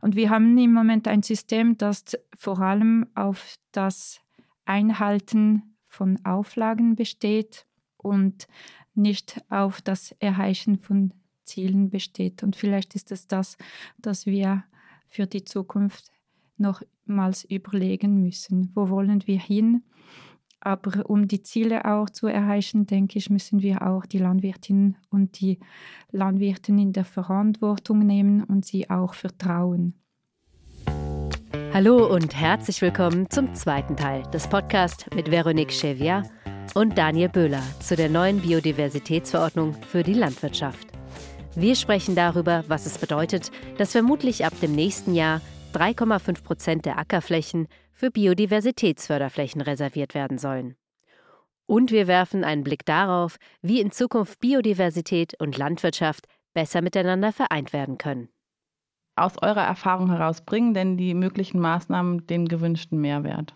Und wir haben im Moment ein System, das vor allem auf das Einhalten von Auflagen besteht und nicht auf das Erreichen von Zielen besteht. Und vielleicht ist es das, das wir für die Zukunft nochmals überlegen müssen. Wo wollen wir hin? Aber um die Ziele auch zu erreichen, denke ich, müssen wir auch die Landwirtinnen und die Landwirten in der Verantwortung nehmen und sie auch vertrauen. Hallo und herzlich willkommen zum zweiten Teil des Podcasts mit Veronique Chevier und Daniel Böhler zu der neuen Biodiversitätsverordnung für die Landwirtschaft. Wir sprechen darüber, was es bedeutet, dass vermutlich ab dem nächsten Jahr 3,5 Prozent der Ackerflächen für Biodiversitätsförderflächen reserviert werden sollen. Und wir werfen einen Blick darauf, wie in Zukunft Biodiversität und Landwirtschaft besser miteinander vereint werden können. Aus eurer Erfahrung heraus bringen denn die möglichen Maßnahmen den gewünschten Mehrwert?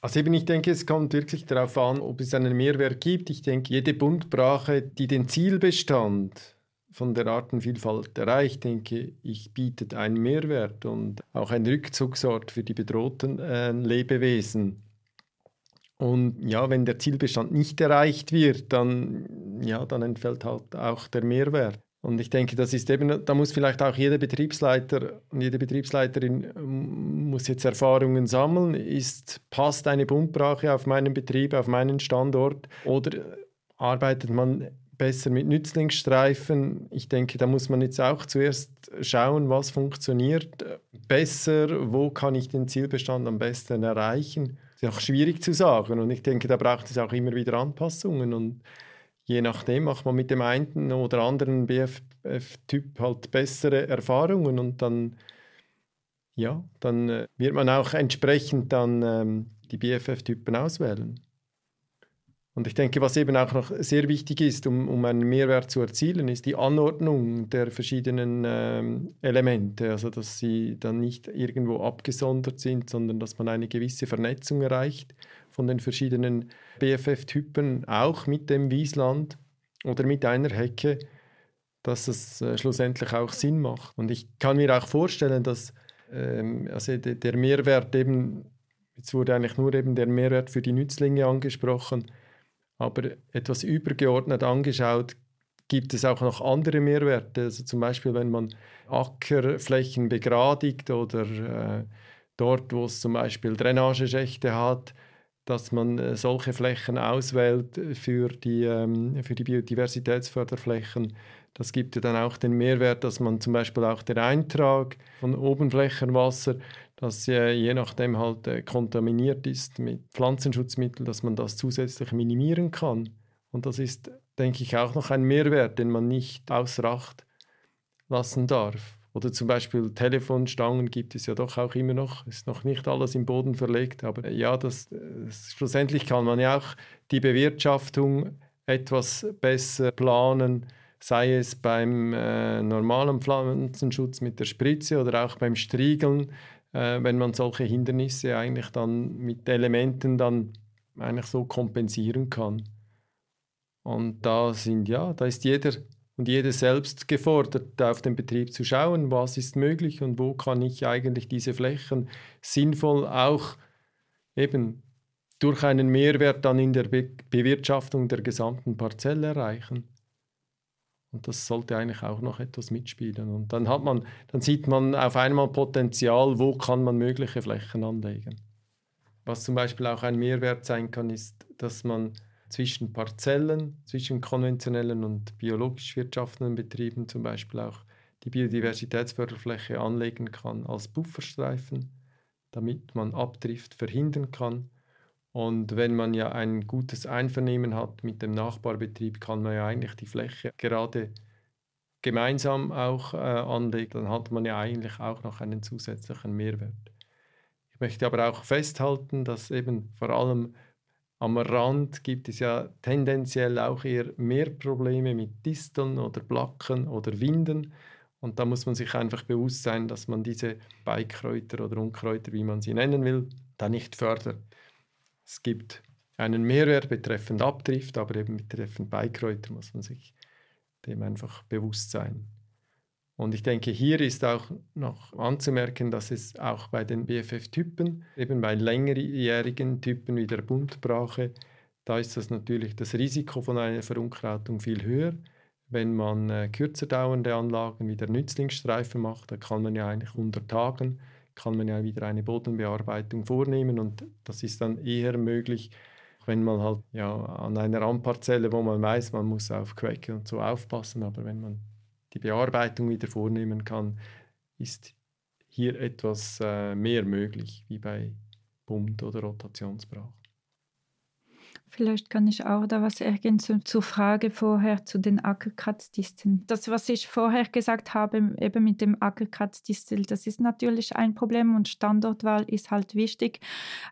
Also eben, ich denke, es kommt wirklich darauf an, ob es einen Mehrwert gibt. Ich denke, jede Buntbrache, die den Zielbestand von der Artenvielfalt erreicht, denke ich, bietet einen Mehrwert und auch einen Rückzugsort für die bedrohten äh, Lebewesen. Und ja, wenn der Zielbestand nicht erreicht wird, dann, ja, dann entfällt halt auch der Mehrwert. Und ich denke, das ist eben, da muss vielleicht auch jeder Betriebsleiter und jede Betriebsleiterin ähm, muss jetzt Erfahrungen sammeln. Ist, passt eine Buntbrache auf meinen Betrieb, auf meinen Standort oder arbeitet man besser mit Nützlingsstreifen. Ich denke, da muss man jetzt auch zuerst schauen, was funktioniert besser, wo kann ich den Zielbestand am besten erreichen. Das ist auch schwierig zu sagen und ich denke, da braucht es auch immer wieder Anpassungen und je nachdem macht man mit dem einen oder anderen BFF-Typ halt bessere Erfahrungen und dann ja, dann äh, wird man auch entsprechend dann ähm, die BFF-Typen auswählen. Und ich denke, was eben auch noch sehr wichtig ist, um, um einen Mehrwert zu erzielen, ist die Anordnung der verschiedenen ähm, Elemente. Also, dass sie dann nicht irgendwo abgesondert sind, sondern dass man eine gewisse Vernetzung erreicht von den verschiedenen BFF-Typen, auch mit dem Wiesland oder mit einer Hecke, dass es äh, schlussendlich auch Sinn macht. Und ich kann mir auch vorstellen, dass ähm, also de, der Mehrwert eben, jetzt wurde eigentlich nur eben der Mehrwert für die Nützlinge angesprochen, aber etwas übergeordnet angeschaut, gibt es auch noch andere Mehrwerte. Also zum Beispiel, wenn man Ackerflächen begradigt oder äh, dort, wo es zum Beispiel Drainageschächte hat, dass man äh, solche Flächen auswählt für die, ähm, für die Biodiversitätsförderflächen. Das gibt ja dann auch den Mehrwert, dass man zum Beispiel auch den Eintrag von Oberflächenwasser das äh, je nachdem halt äh, kontaminiert ist mit Pflanzenschutzmitteln, dass man das zusätzlich minimieren kann. Und das ist, denke ich, auch noch ein Mehrwert, den man nicht außer Acht lassen darf. Oder zum Beispiel Telefonstangen gibt es ja doch auch immer noch. Ist noch nicht alles im Boden verlegt, aber äh, ja, das, das, schlussendlich kann man ja auch die Bewirtschaftung etwas besser planen, sei es beim äh, normalen Pflanzenschutz mit der Spritze oder auch beim Striegeln äh, wenn man solche Hindernisse eigentlich dann mit Elementen dann eigentlich so kompensieren kann. Und da sind ja, da ist jeder und jede selbst gefordert, auf den Betrieb zu schauen, was ist möglich und wo kann ich eigentlich diese Flächen sinnvoll auch eben durch einen Mehrwert dann in der Be Bewirtschaftung der gesamten Parzelle erreichen. Und das sollte eigentlich auch noch etwas mitspielen. Und dann hat man, dann sieht man auf einmal Potenzial, wo kann man mögliche Flächen anlegen. Was zum Beispiel auch ein Mehrwert sein kann, ist, dass man zwischen Parzellen, zwischen konventionellen und biologisch wirtschaftenden Betrieben zum Beispiel auch die Biodiversitätsförderfläche anlegen kann als Bufferstreifen, damit man Abdrift verhindern kann und wenn man ja ein gutes Einvernehmen hat mit dem Nachbarbetrieb, kann man ja eigentlich die Fläche gerade gemeinsam auch äh, anlegen. Dann hat man ja eigentlich auch noch einen zusätzlichen Mehrwert. Ich möchte aber auch festhalten, dass eben vor allem am Rand gibt es ja tendenziell auch eher mehr Probleme mit Disteln oder Blacken oder Winden. Und da muss man sich einfach bewusst sein, dass man diese Beikräuter oder Unkräuter, wie man sie nennen will, da nicht fördert. Es gibt einen Mehrwert betreffend Abdrift, aber eben betreffend Beikräuter muss man sich dem einfach bewusst sein. Und ich denke, hier ist auch noch anzumerken, dass es auch bei den BFF-Typen, eben bei längerjährigen Typen wie der Buntbrache, da ist das natürlich das Risiko von einer Verunkrautung viel höher. Wenn man äh, kürzer dauernde Anlagen wie der Nützlingsstreifen macht, da kann man ja eigentlich unter Tagen, kann man ja wieder eine Bodenbearbeitung vornehmen und das ist dann eher möglich, wenn man halt ja an einer Randparzelle, wo man weiß, man muss auf Quecke und so aufpassen, aber wenn man die Bearbeitung wieder vornehmen kann, ist hier etwas äh, mehr möglich, wie bei Bund- oder Rotationsbrach. Vielleicht kann ich auch da was ergänzen zur Frage vorher zu den Ackerkratzdisteln. Das, was ich vorher gesagt habe, eben mit dem Ackerkratzdistel, das ist natürlich ein Problem und Standortwahl ist halt wichtig,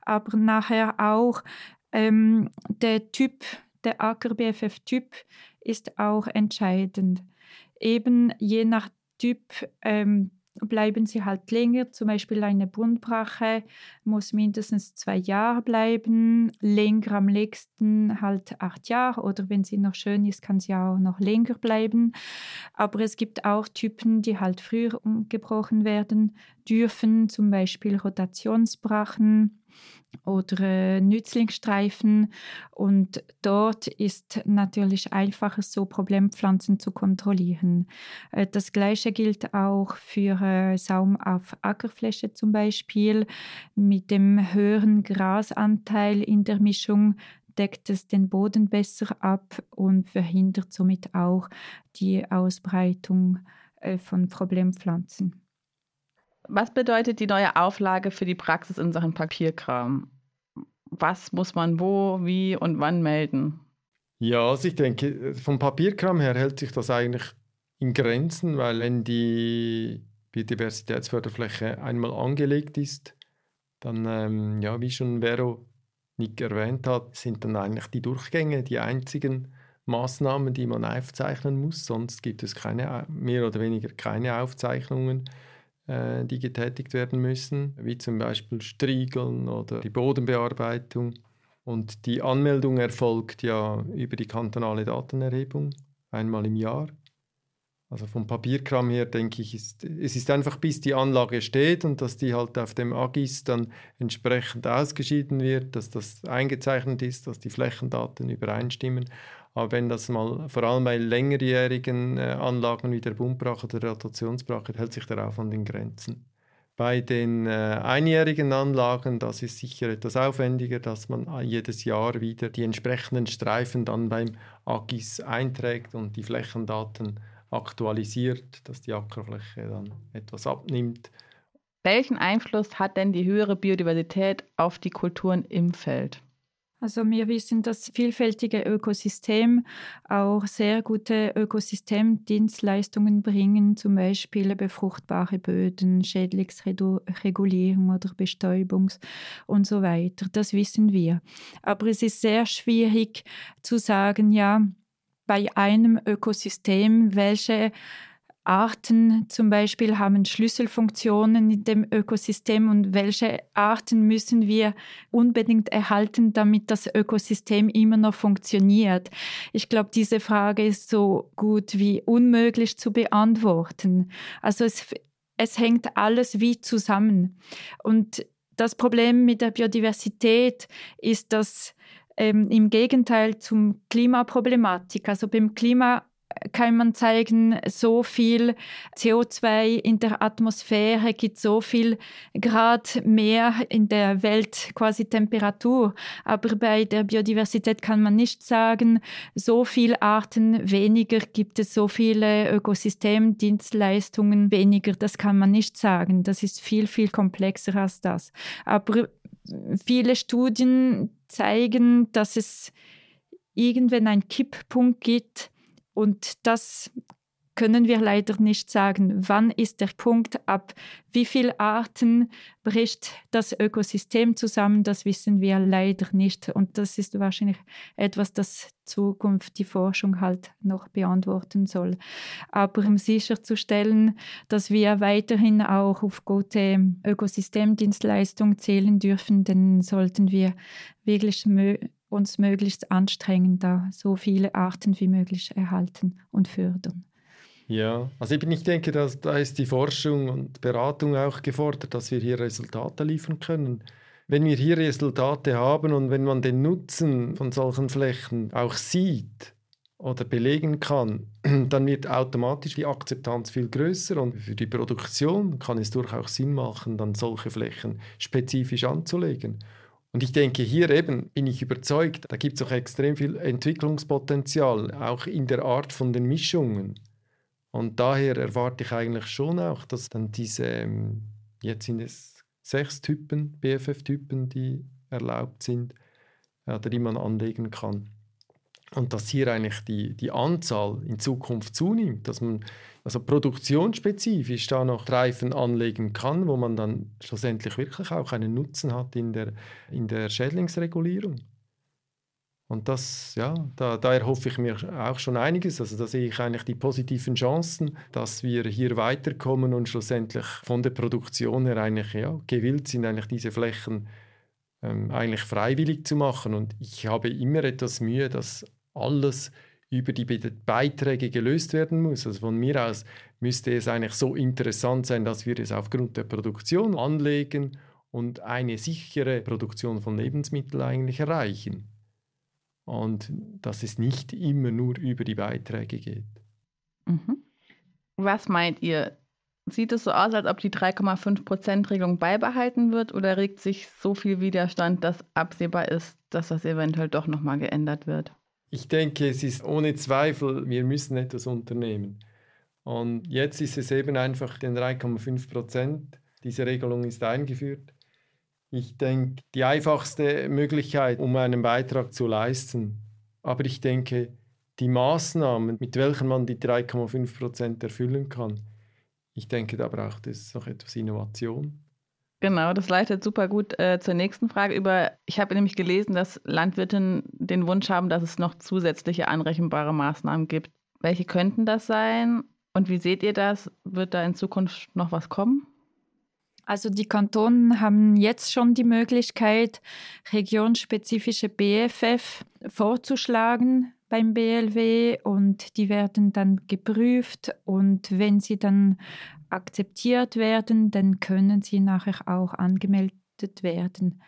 aber nachher auch ähm, der Typ, der Acker-BFF-Typ ist auch entscheidend eben je nach Typ ähm, bleiben sie halt länger. Zum Beispiel eine Buntbrache muss mindestens zwei Jahre bleiben, länger am längsten halt acht Jahre oder wenn sie noch schön ist, kann sie auch noch länger bleiben. Aber es gibt auch Typen, die halt früher umgebrochen werden dürfen, zum Beispiel Rotationsbrachen oder äh, Nützlingsstreifen. Und dort ist natürlich einfacher, so Problempflanzen zu kontrollieren. Äh, das Gleiche gilt auch für äh, Saum auf Ackerfläche zum Beispiel. Mit dem höheren Grasanteil in der Mischung deckt es den Boden besser ab und verhindert somit auch die Ausbreitung äh, von Problempflanzen. Was bedeutet die neue Auflage für die Praxis in Sachen Papierkram? Was muss man wo, wie und wann melden? Ja, also ich denke, vom Papierkram her hält sich das eigentlich in Grenzen, weil wenn die Biodiversitätsförderfläche einmal angelegt ist, dann, ähm, ja, wie schon Vero Nick erwähnt hat, sind dann eigentlich die Durchgänge die einzigen Maßnahmen, die man aufzeichnen muss. Sonst gibt es keine, mehr oder weniger keine Aufzeichnungen äh, die getätigt werden müssen, wie zum Beispiel Striegeln oder die Bodenbearbeitung. Und die Anmeldung erfolgt ja über die kantonale Datenerhebung einmal im Jahr. Also vom Papierkram her denke ich, ist, es ist einfach bis die Anlage steht und dass die halt auf dem AGIS dann entsprechend ausgeschieden wird, dass das eingezeichnet ist, dass die Flächendaten übereinstimmen. Aber wenn das mal, vor allem bei längerjährigen äh, Anlagen wie der Buntbrache oder der Rotationsbrache, hält sich der Aufwand in Grenzen. Bei den äh, einjährigen Anlagen, das ist sicher etwas aufwendiger, dass man äh, jedes Jahr wieder die entsprechenden Streifen dann beim AGIS einträgt und die Flächendaten aktualisiert, dass die Ackerfläche dann etwas abnimmt. Welchen Einfluss hat denn die höhere Biodiversität auf die Kulturen im Feld? Also wir wissen, dass vielfältige Ökosystem auch sehr gute Ökosystemdienstleistungen bringen, zum Beispiel befruchtbare Böden, Schädlingsregulierung oder Bestäubungs und so weiter. Das wissen wir. Aber es ist sehr schwierig zu sagen, ja, bei einem Ökosystem, welche Arten zum Beispiel haben Schlüsselfunktionen in dem Ökosystem und welche Arten müssen wir unbedingt erhalten, damit das Ökosystem immer noch funktioniert. Ich glaube, diese Frage ist so gut wie unmöglich zu beantworten. Also es, es hängt alles wie zusammen. Und das Problem mit der Biodiversität ist, dass ähm, im Gegenteil zum Klimaproblematik, also beim Klima kann man zeigen, so viel CO2 in der Atmosphäre gibt so viel Grad mehr in der Welt quasi Temperatur. Aber bei der Biodiversität kann man nicht sagen, so viele Arten weniger gibt es, so viele Ökosystemdienstleistungen weniger. Das kann man nicht sagen. Das ist viel, viel komplexer als das. Aber viele Studien zeigen, dass es irgendwann einen Kipppunkt gibt, und das können wir leider nicht sagen. Wann ist der Punkt, ab wie viele Arten bricht das Ökosystem zusammen? Das wissen wir leider nicht. Und das ist wahrscheinlich etwas, das Zukunft die Forschung halt noch beantworten soll. Aber um sicherzustellen, dass wir weiterhin auch auf gute Ökosystemdienstleistungen zählen dürfen, dann sollten wir wirklich uns möglichst anstrengen, da so viele Arten wie möglich erhalten und fördern. Ja, also ich denke, dass, da ist die Forschung und Beratung auch gefordert, dass wir hier Resultate liefern können. Wenn wir hier Resultate haben und wenn man den Nutzen von solchen Flächen auch sieht oder belegen kann, dann wird automatisch die Akzeptanz viel größer und für die Produktion kann es durchaus Sinn machen, dann solche Flächen spezifisch anzulegen. Und ich denke, hier eben bin ich überzeugt, da gibt es auch extrem viel Entwicklungspotenzial, auch in der Art von den Mischungen. Und daher erwarte ich eigentlich schon auch, dass dann diese, ähm, jetzt sind es sechs Typen, BFF-Typen, die erlaubt sind, oder die man anlegen kann. Und dass hier eigentlich die, die Anzahl in Zukunft zunimmt, dass man also produktionsspezifisch da noch Reifen anlegen kann, wo man dann schlussendlich wirklich auch einen Nutzen hat in der, in der Schädlingsregulierung. Und das, ja, da, da erhoffe ich mir auch schon einiges. Also da sehe ich eigentlich die positiven Chancen, dass wir hier weiterkommen und schlussendlich von der Produktion her eigentlich ja, gewillt sind, eigentlich diese Flächen ähm, eigentlich freiwillig zu machen. Und ich habe immer etwas Mühe, dass alles über die Beiträge gelöst werden muss. Also von mir aus müsste es eigentlich so interessant sein, dass wir es aufgrund der Produktion anlegen und eine sichere Produktion von Lebensmitteln eigentlich erreichen. Und dass es nicht immer nur über die Beiträge geht. Mhm. Was meint ihr? Sieht es so aus, als ob die 3,5%-Regelung beibehalten wird oder regt sich so viel Widerstand, dass absehbar ist, dass das eventuell doch nochmal geändert wird? Ich denke, es ist ohne Zweifel, wir müssen etwas unternehmen. Und jetzt ist es eben einfach den 3,5 Prozent. Diese Regelung ist eingeführt. Ich denke, die einfachste Möglichkeit, um einen Beitrag zu leisten. Aber ich denke, die Maßnahmen, mit welchen man die 3,5 Prozent erfüllen kann, ich denke, da braucht es noch etwas Innovation. Genau, das leitet super gut äh, zur nächsten Frage über. Ich habe nämlich gelesen, dass Landwirte den Wunsch haben, dass es noch zusätzliche anrechenbare Maßnahmen gibt. Welche könnten das sein? Und wie seht ihr das? Wird da in Zukunft noch was kommen? Also die Kantone haben jetzt schon die Möglichkeit, regionspezifische BFF vorzuschlagen beim BLW und die werden dann geprüft und wenn sie dann akzeptiert werden, dann können sie nachher auch angemeldet werden.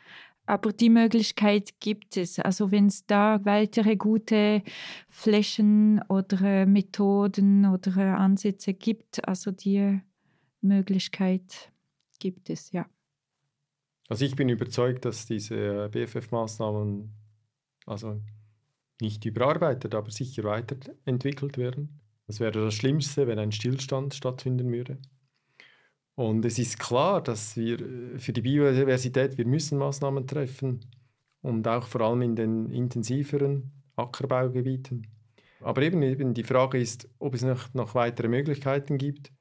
Aber die Möglichkeit gibt es. Also wenn es da weitere gute Flächen oder Methoden oder Ansätze gibt, also die Möglichkeit gibt es, ja. Also ich bin überzeugt, dass diese BFF-Maßnahmen also nicht überarbeitet, aber sicher weiterentwickelt werden. Das wäre das Schlimmste, wenn ein Stillstand stattfinden würde. Und es ist klar, dass wir äh, für die Biodiversität, wir müssen Maßnahmen treffen und auch vor allem in den intensiveren Ackerbaugebieten. Aber eben, eben die Frage ist, ob es noch, noch weitere Möglichkeiten gibt,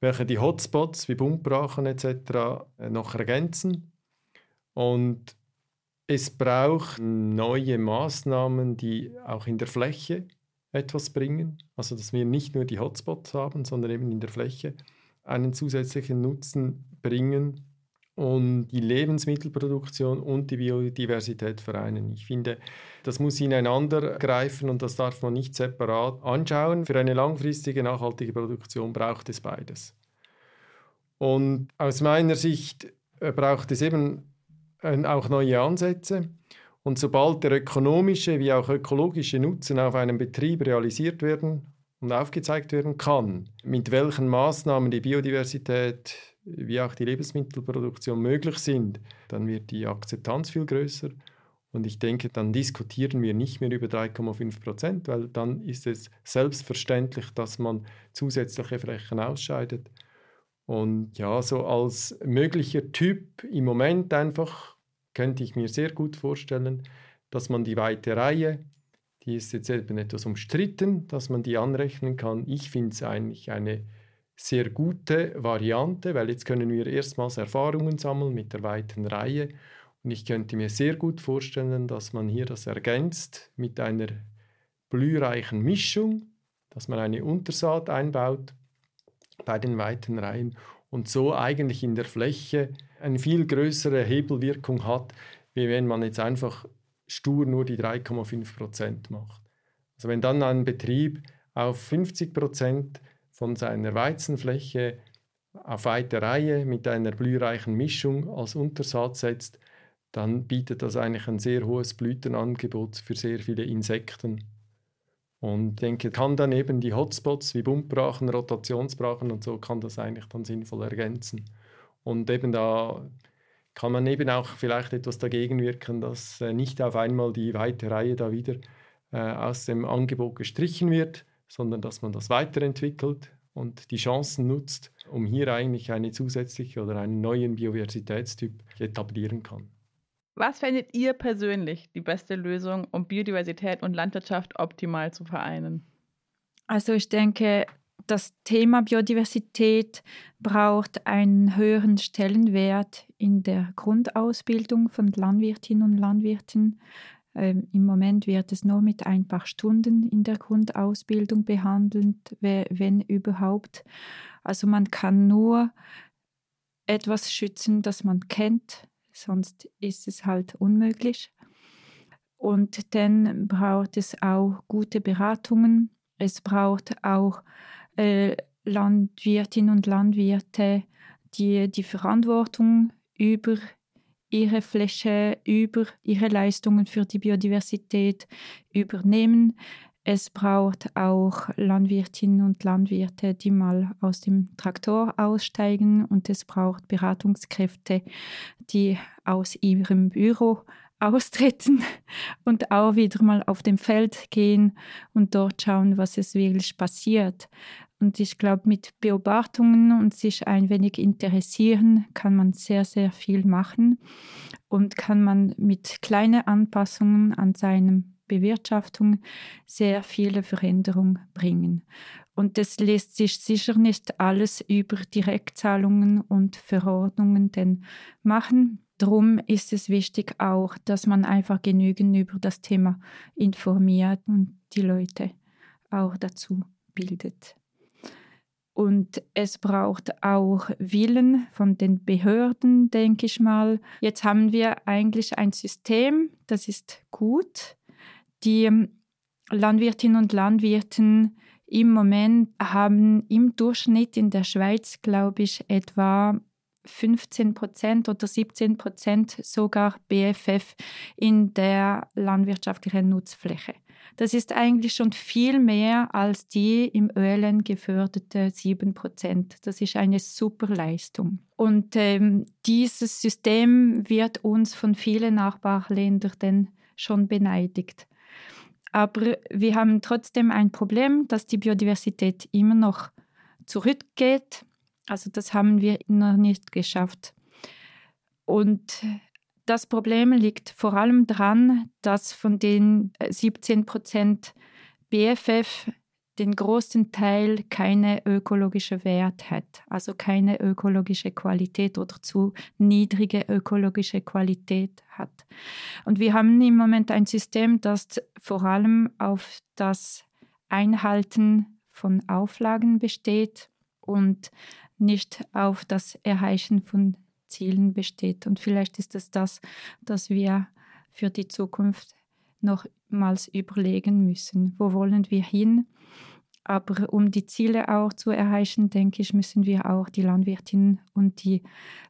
welche die Hotspots wie Buntbrachen etc. Äh, noch ergänzen. Und es braucht neue Maßnahmen, die auch in der Fläche etwas bringen. Also dass wir nicht nur die Hotspots haben, sondern eben in der Fläche einen zusätzlichen Nutzen bringen und die Lebensmittelproduktion und die Biodiversität vereinen. Ich finde, das muss ineinander greifen und das darf man nicht separat anschauen. Für eine langfristige, nachhaltige Produktion braucht es beides. Und aus meiner Sicht äh, braucht es eben äh, auch neue Ansätze. Und sobald der ökonomische wie auch ökologische Nutzen auf einem Betrieb realisiert werden und aufgezeigt werden kann, mit welchen Maßnahmen die Biodiversität wie auch die Lebensmittelproduktion möglich sind, dann wird die Akzeptanz viel größer. Und ich denke, dann diskutieren wir nicht mehr über 3,5 Prozent, weil dann ist es selbstverständlich, dass man zusätzliche Flächen ausscheidet. Und ja, so als möglicher Typ im Moment einfach könnte ich mir sehr gut vorstellen, dass man die weite Reihe die ist jetzt eben etwas umstritten, dass man die anrechnen kann. Ich finde es eigentlich eine sehr gute Variante, weil jetzt können wir erstmals Erfahrungen sammeln mit der weiten Reihe. Und ich könnte mir sehr gut vorstellen, dass man hier das ergänzt mit einer blühreichen Mischung, dass man eine Untersaat einbaut bei den weiten Reihen und so eigentlich in der Fläche eine viel größere Hebelwirkung hat, wie wenn man jetzt einfach stur nur die 3,5 Prozent macht. Also wenn dann ein Betrieb auf 50 Prozent von seiner Weizenfläche auf weite Reihe mit einer blühreichen Mischung als Untersatz setzt, dann bietet das eigentlich ein sehr hohes Blütenangebot für sehr viele Insekten. Und ich denke, kann dann eben die Hotspots wie Buntbrachen, Rotationsbrachen und so, kann das eigentlich dann sinnvoll ergänzen. Und eben da kann man eben auch vielleicht etwas dagegen wirken, dass äh, nicht auf einmal die weite Reihe da wieder äh, aus dem Angebot gestrichen wird, sondern dass man das weiterentwickelt und die Chancen nutzt, um hier eigentlich eine zusätzliche oder einen neuen Biodiversitätstyp etablieren kann. Was fändet ihr persönlich die beste Lösung, um Biodiversität und Landwirtschaft optimal zu vereinen? Also ich denke, das Thema Biodiversität braucht einen höheren Stellenwert in der Grundausbildung von Landwirtinnen und Landwirten. Ähm, Im Moment wird es nur mit ein paar Stunden in der Grundausbildung behandelt, wenn überhaupt. Also man kann nur etwas schützen, das man kennt, sonst ist es halt unmöglich. Und dann braucht es auch gute Beratungen. Es braucht auch äh, Landwirtinnen und Landwirte, die die Verantwortung über ihre Fläche, über ihre Leistungen für die Biodiversität übernehmen. Es braucht auch Landwirtinnen und Landwirte, die mal aus dem Traktor aussteigen und es braucht Beratungskräfte, die aus ihrem Büro austreten und auch wieder mal auf dem Feld gehen und dort schauen, was es wirklich passiert. Und ich glaube, mit Beobachtungen und sich ein wenig interessieren, kann man sehr, sehr viel machen und kann man mit kleinen Anpassungen an seinem Bewirtschaftung sehr viele Veränderungen bringen. Und das lässt sich sicher nicht alles über Direktzahlungen und Verordnungen denn machen. Darum ist es wichtig auch, dass man einfach genügend über das Thema informiert und die Leute auch dazu bildet. Und es braucht auch Willen von den Behörden, denke ich mal. Jetzt haben wir eigentlich ein System, das ist gut, die ähm, Landwirtinnen und Landwirten im Moment haben im Durchschnitt in der Schweiz, glaube ich, etwa 15 Prozent oder 17 Prozent sogar BFF in der landwirtschaftlichen Nutzfläche. Das ist eigentlich schon viel mehr als die im ÖLN geförderte 7 Prozent. Das ist eine super Leistung. Und ähm, dieses System wird uns von vielen Nachbarländern schon beneidigt. Aber wir haben trotzdem ein Problem, dass die Biodiversität immer noch zurückgeht. Also das haben wir noch nicht geschafft. Und das Problem liegt vor allem daran, dass von den 17 Prozent BFF den großen Teil keine ökologische Wert hat, also keine ökologische Qualität oder zu niedrige ökologische Qualität hat. Und wir haben im Moment ein System, das vor allem auf das Einhalten von Auflagen besteht und nicht auf das Erreichen von Zielen besteht. Und vielleicht ist es das, das wir für die Zukunft nochmals überlegen müssen. Wo wollen wir hin? Aber um die Ziele auch zu erreichen, denke ich, müssen wir auch die Landwirtinnen und die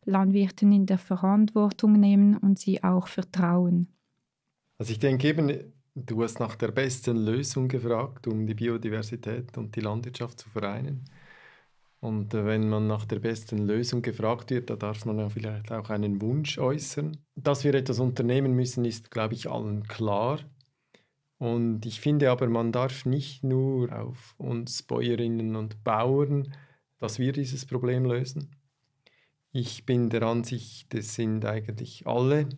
Landwirten in der Verantwortung nehmen und sie auch vertrauen. Also ich denke eben, du hast nach der besten Lösung gefragt, um die Biodiversität und die Landwirtschaft zu vereinen. Und äh, wenn man nach der besten Lösung gefragt wird, da darf man ja vielleicht auch einen Wunsch äußern. Dass wir etwas unternehmen müssen, ist, glaube ich, allen klar. Und ich finde aber, man darf nicht nur auf uns Bäuerinnen und Bauern, dass wir dieses Problem lösen. Ich bin der Ansicht, es sind eigentlich alle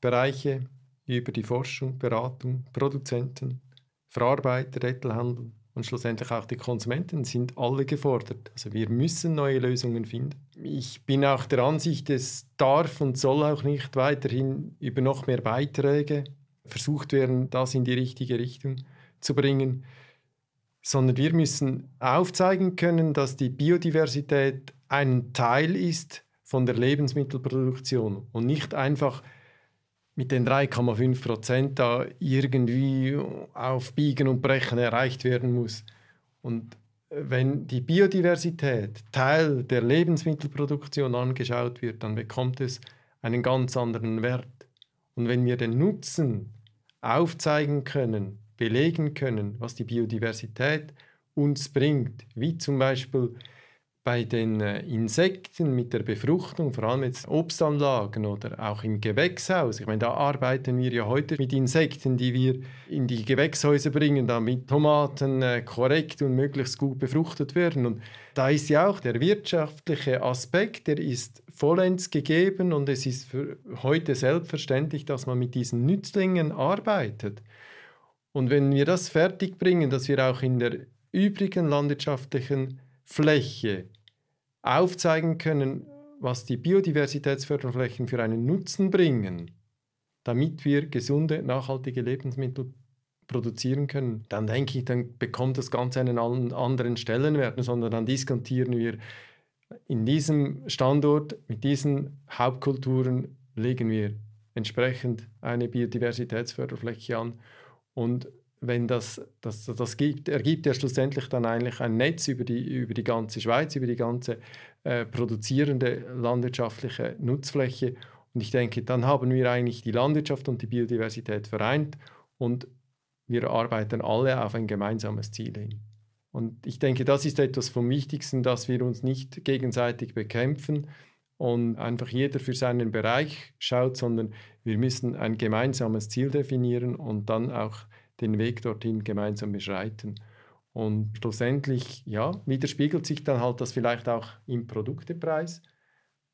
Bereiche über die Forschung, Beratung, Produzenten, Verarbeiter, Rettelhandel und schlussendlich auch die Konsumenten sind alle gefordert. Also wir müssen neue Lösungen finden. Ich bin auch der Ansicht, es darf und soll auch nicht weiterhin über noch mehr Beiträge versucht werden, das in die richtige Richtung zu bringen, sondern wir müssen aufzeigen können, dass die Biodiversität ein Teil ist von der Lebensmittelproduktion und nicht einfach mit den 3,5 Prozent da irgendwie auf Biegen und Brechen erreicht werden muss. Und wenn die Biodiversität Teil der Lebensmittelproduktion angeschaut wird, dann bekommt es einen ganz anderen Wert. Und wenn wir den Nutzen aufzeigen können, belegen können, was die Biodiversität uns bringt, wie zum Beispiel bei den äh, Insekten mit der Befruchtung, vor allem jetzt Obstanlagen oder auch im Gewächshaus. Ich meine, da arbeiten wir ja heute mit Insekten, die wir in die Gewächshäuser bringen, damit Tomaten äh, korrekt und möglichst gut befruchtet werden. Und da ist ja auch der wirtschaftliche Aspekt, der ist vollends gegeben und es ist für heute selbstverständlich, dass man mit diesen Nützlingen arbeitet. Und wenn wir das fertigbringen, dass wir auch in der übrigen landwirtschaftlichen Fläche aufzeigen können, was die Biodiversitätsförderflächen für einen Nutzen bringen, damit wir gesunde, nachhaltige Lebensmittel produzieren können, dann denke ich, dann bekommt das Ganze einen anderen Stellenwert, sondern dann diskontieren wir in diesem Standort mit diesen Hauptkulturen legen wir entsprechend eine Biodiversitätsförderfläche an und wenn das, das, das gibt, ergibt ja schlussendlich dann eigentlich ein Netz über die, über die ganze Schweiz, über die ganze äh, produzierende landwirtschaftliche Nutzfläche. Und ich denke, dann haben wir eigentlich die Landwirtschaft und die Biodiversität vereint und wir arbeiten alle auf ein gemeinsames Ziel hin. Und ich denke, das ist etwas vom Wichtigsten, dass wir uns nicht gegenseitig bekämpfen und einfach jeder für seinen Bereich schaut, sondern wir müssen ein gemeinsames Ziel definieren und dann auch den Weg dorthin gemeinsam beschreiten. Und schlussendlich, ja, widerspiegelt sich dann halt das vielleicht auch im Produktepreis.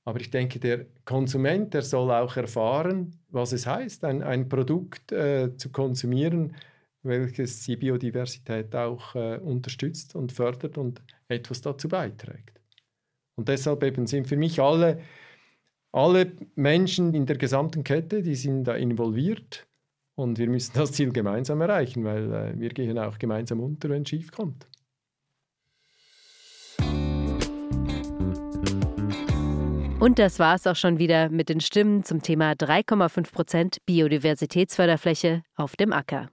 Aber ich denke, der Konsument, der soll auch erfahren, was es heißt, ein, ein Produkt äh, zu konsumieren, welches die Biodiversität auch äh, unterstützt und fördert und etwas dazu beiträgt. Und deshalb eben sind für mich alle, alle Menschen in der gesamten Kette, die sind da involviert und wir müssen das Ziel gemeinsam erreichen, weil äh, wir gehen auch gemeinsam unter, wenn es schief kommt. Und das war es auch schon wieder mit den Stimmen zum Thema 3,5 Prozent Biodiversitätsförderfläche auf dem Acker.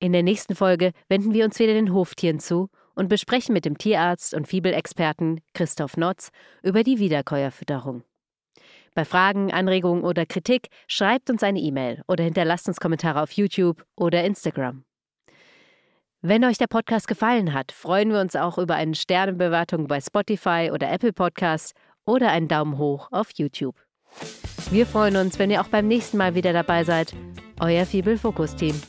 In der nächsten Folge wenden wir uns wieder den Hoftieren zu und besprechen mit dem Tierarzt und Fibelexperten Christoph Notz über die Wiederkäuerfütterung. Bei Fragen, Anregungen oder Kritik schreibt uns eine E-Mail oder hinterlasst uns Kommentare auf YouTube oder Instagram. Wenn euch der Podcast gefallen hat, freuen wir uns auch über eine Sternebewertung bei Spotify oder Apple Podcasts oder einen Daumen hoch auf YouTube. Wir freuen uns, wenn ihr auch beim nächsten Mal wieder dabei seid. Euer Fibel Fokus Team.